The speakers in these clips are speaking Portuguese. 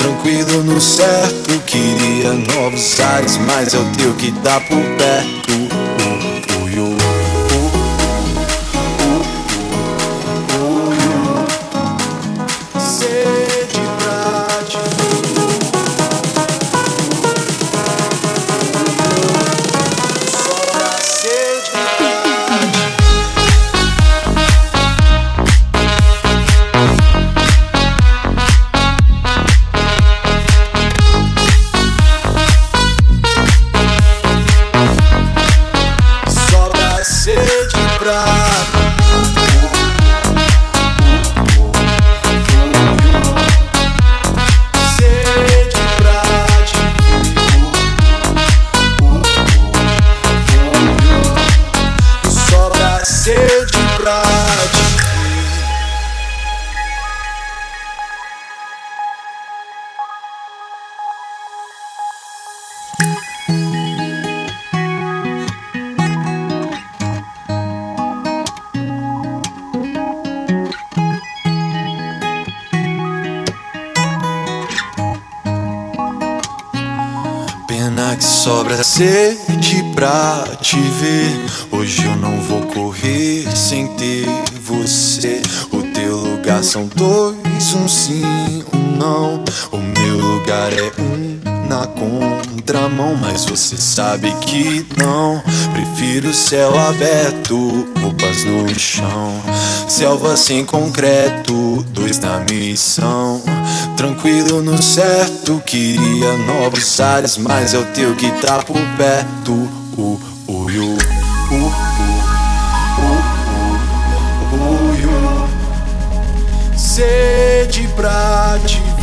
Tranquilo no certo, queria novos ares, mas é o teu que dá por perto. Sede pra te ver. Hoje eu não vou correr sem ter você. O teu lugar são dois, um sim, um não. O meu lugar é um na contramão, mas você sabe que não. Prefiro céu aberto, roupas no chão, selva sem concreto, dois na missão. Tranquilo no certo, queria novos ares, mas é o teu que tá por perto. Uh, uh, uh, uh, Sede pra te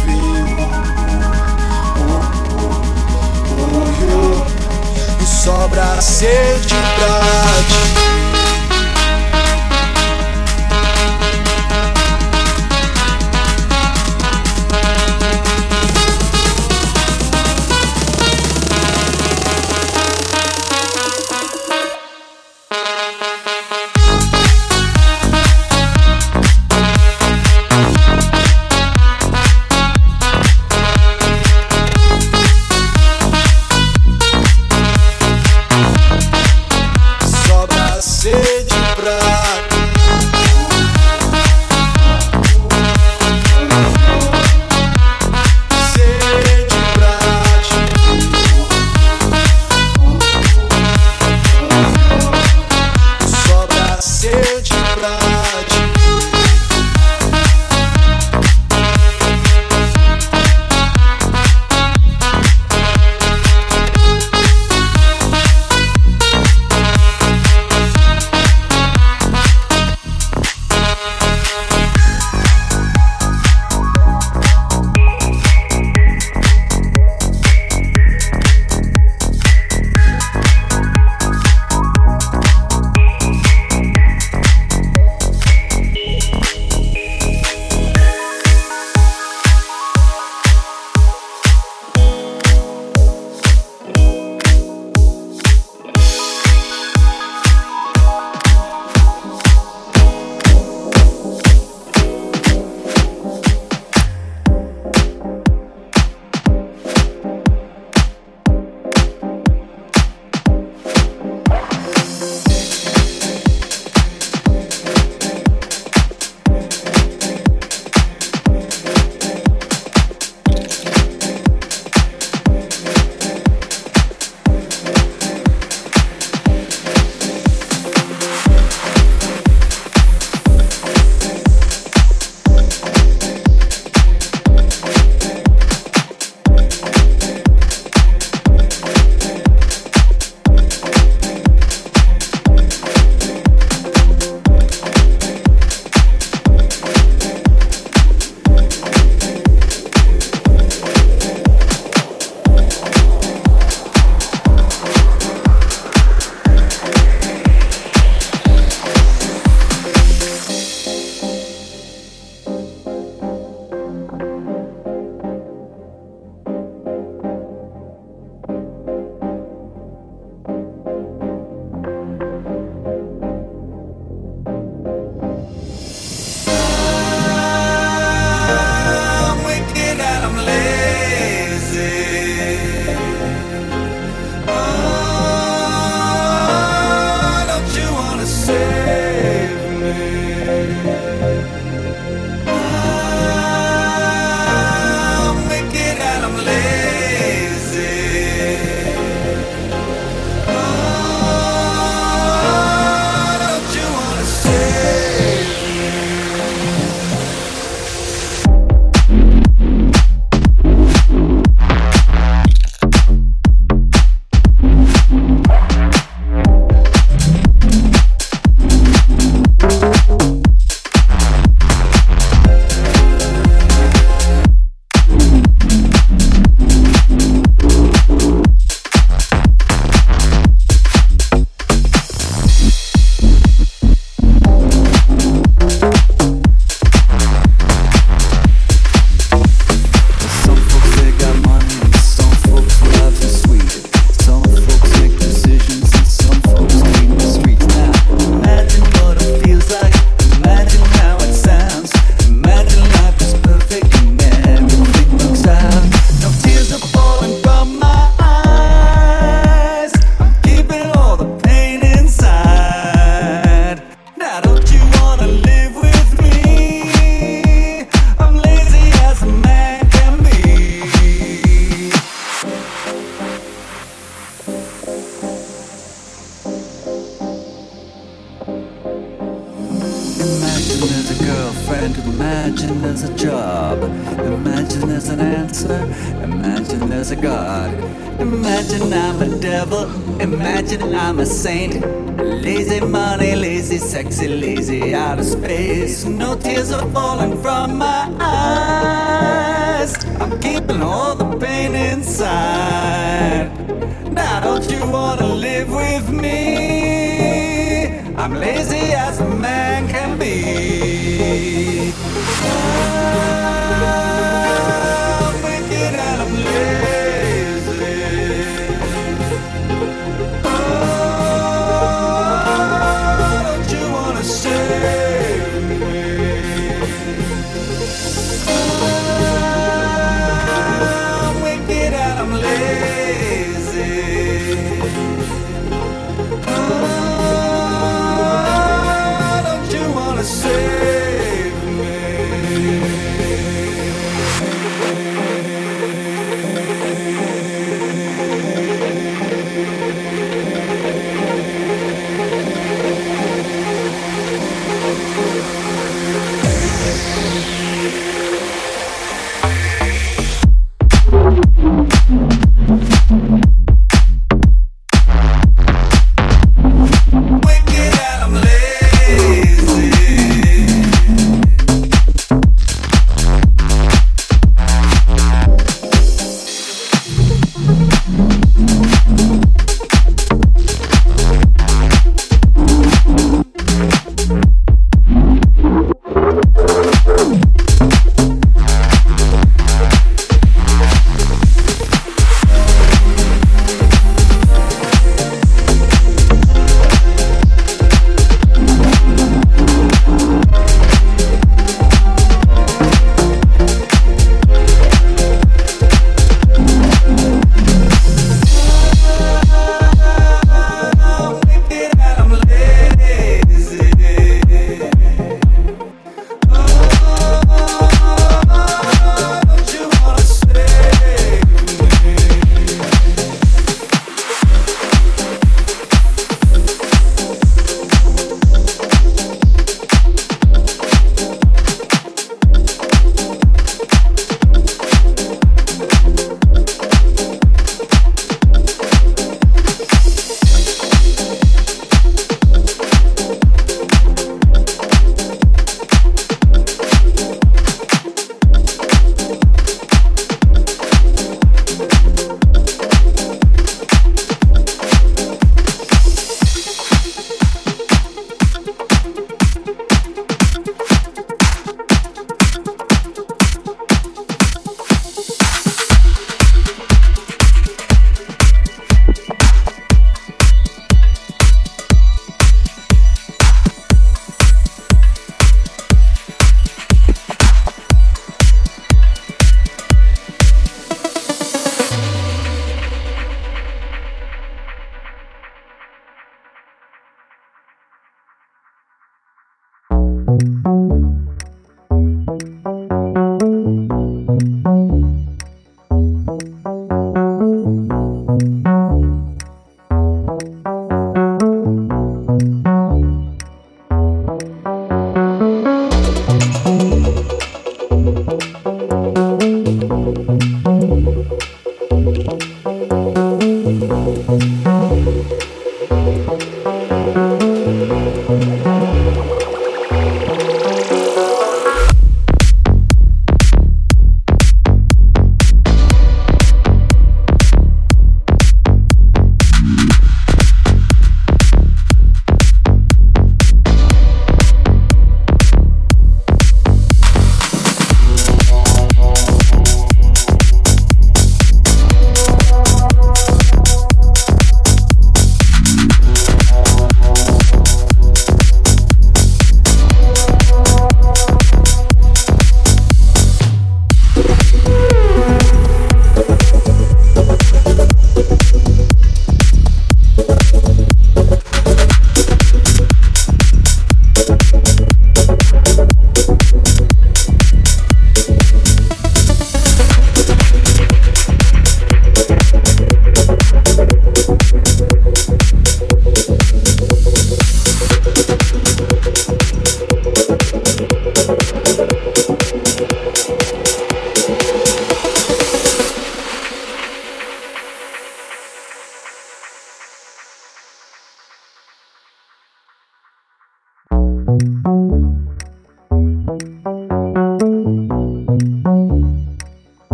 pra ser de prate.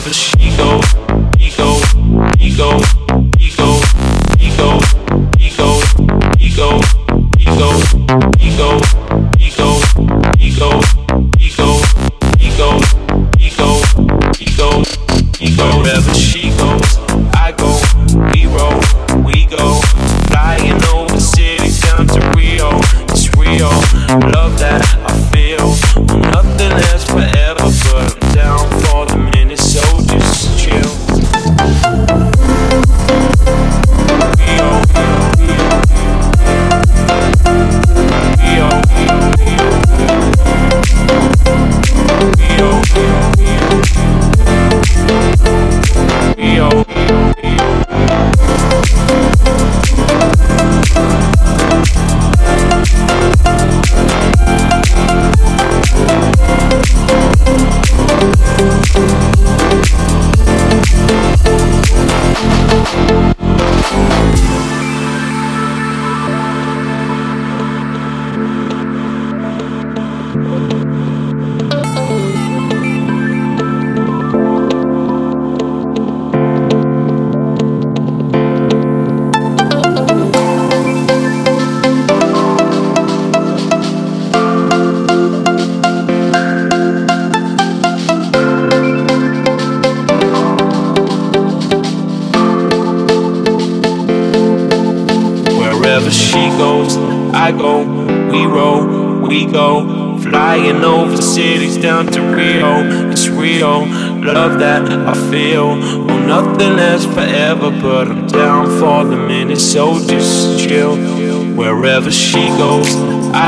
wherever she go, he go, he go, he go, he go, he go, he go, he go.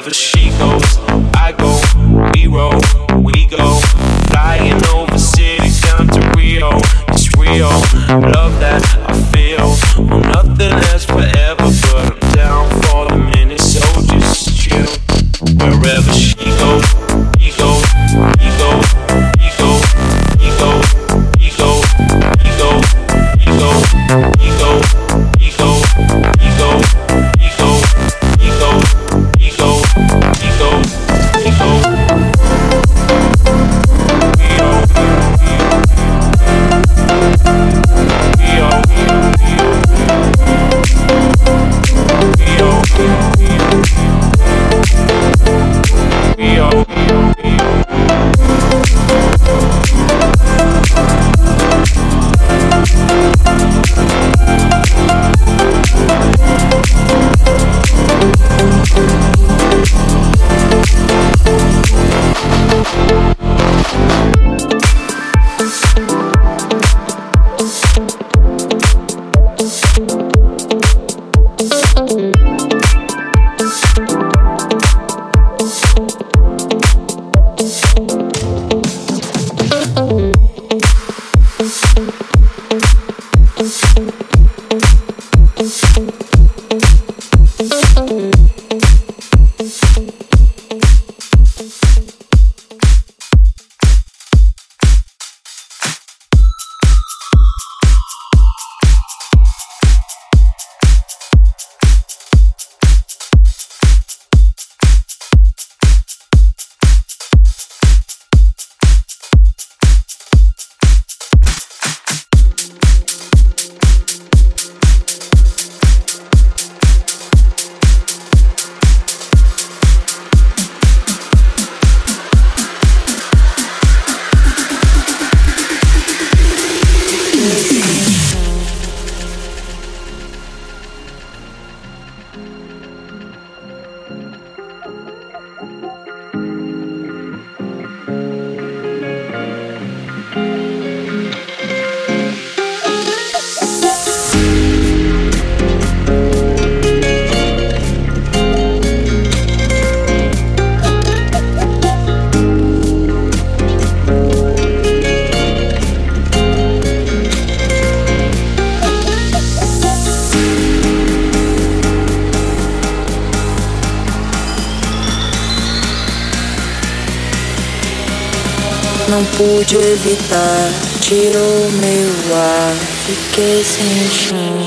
Wherever she goes, Pude evitar, tirou meu ar, fiquei sem chão.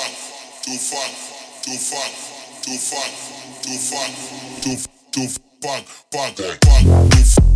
fuck, to fuck, to fuck, to fuck, to fuck, to fuck, to fuck, fuck, fuck, fuck, fuck.